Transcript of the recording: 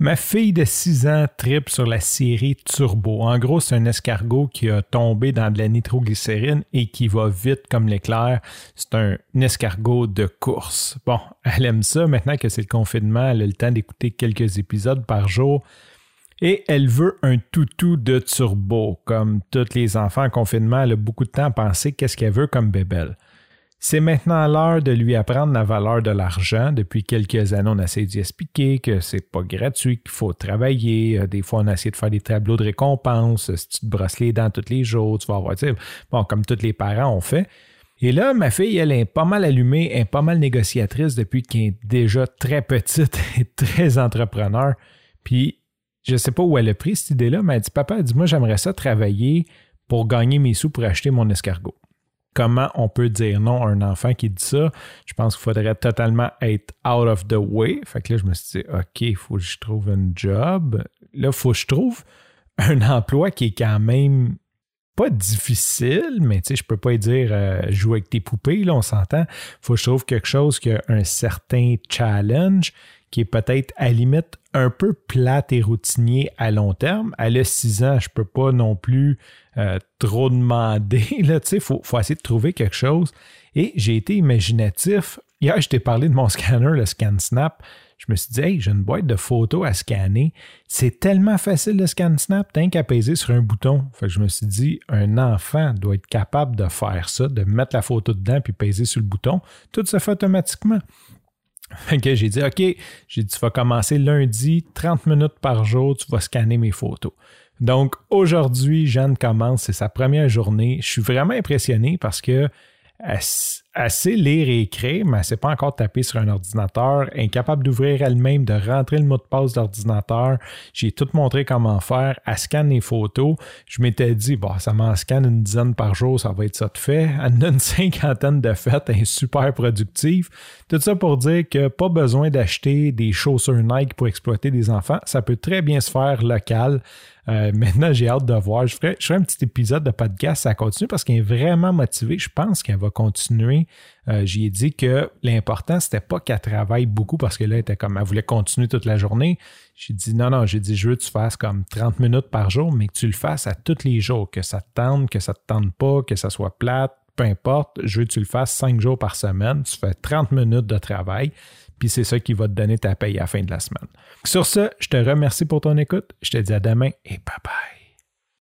Ma fille de 6 ans tripe sur la série Turbo. En gros, c'est un escargot qui a tombé dans de la nitroglycérine et qui va vite comme l'éclair. C'est un escargot de course. Bon, elle aime ça. Maintenant que c'est le confinement, elle a le temps d'écouter quelques épisodes par jour. Et elle veut un toutou de turbo. Comme tous les enfants en confinement, elle a beaucoup de temps à penser qu'est-ce qu'elle veut comme bébelle. C'est maintenant l'heure de lui apprendre la valeur de l'argent. Depuis quelques années, on essaie d'y expliquer que c'est pas gratuit, qu'il faut travailler. Euh, des fois, on essaie de faire des tableaux de récompense. Si tu te brosses les dents tous les jours, tu vas avoir, bon, comme tous les parents ont fait. Et là, ma fille, elle est pas mal allumée, elle est pas mal négociatrice depuis qu'elle est déjà très petite et très entrepreneur. Puis, je sais pas où elle a pris cette idée-là, mais elle dit Papa, dis-moi, j'aimerais ça travailler pour gagner mes sous pour acheter mon escargot comment on peut dire non à un enfant qui dit ça. Je pense qu'il faudrait totalement être out of the way. Fait que là, je me suis dit, OK, il faut que je trouve un job. Là, il faut que je trouve un emploi qui est quand même pas difficile, mais tu sais, je peux pas dire euh, jouer avec tes poupées, là, on s'entend. Faut que je trouve quelque chose qui a un certain challenge, qui est peut-être à limite un peu plate et routinier à long terme. À a 6 ans, je peux pas non plus euh, trop demander. Il faut, faut essayer de trouver quelque chose. Et j'ai été imaginatif. Hier, je t'ai parlé de mon scanner, le ScanSnap. Je me suis dit, hey, j'ai une boîte de photos à scanner. C'est tellement facile le ScanSnap, t'as qu'à peser sur un bouton. Fait je me suis dit, un enfant doit être capable de faire ça, de mettre la photo dedans puis peser sur le bouton. Tout se fait automatiquement. Que j'ai dit, OK, j'ai dit, tu vas commencer lundi, 30 minutes par jour, tu vas scanner mes photos. Donc aujourd'hui, Jeanne commence, c'est sa première journée. Je suis vraiment impressionné parce que elle, sait lire et écrire, mais elle ne pas encore taper sur un ordinateur, incapable d'ouvrir elle-même, de rentrer le mot de passe d'ordinateur. J'ai tout montré comment faire. Elle scanne les photos. Je m'étais dit, bon, ça m'en scanne une dizaine par jour, ça va être ça de fait. Elle a une cinquantaine de fêtes, elle est super productive. Tout ça pour dire que pas besoin d'acheter des chaussures Nike pour exploiter des enfants. Ça peut très bien se faire local. Euh, maintenant, j'ai hâte de voir. Je ferai, un petit épisode de podcast, ça continue parce qu'elle est vraiment motivée. Je pense qu'elle va continuer. Euh, J'ai dit que l'important, c'était pas qu'elle travaille beaucoup parce que là, elle était comme, elle voulait continuer toute la journée. J'ai dit non, non, j'ai dit, je veux que tu fasses comme 30 minutes par jour, mais que tu le fasses à tous les jours, que ça te tente, que ça te tente pas, que ça soit plate, peu importe. Je veux que tu le fasses 5 jours par semaine. Tu fais 30 minutes de travail puis c'est ça qui va te donner ta paye à la fin de la semaine. Sur ce, je te remercie pour ton écoute. Je te dis à demain et bye bye.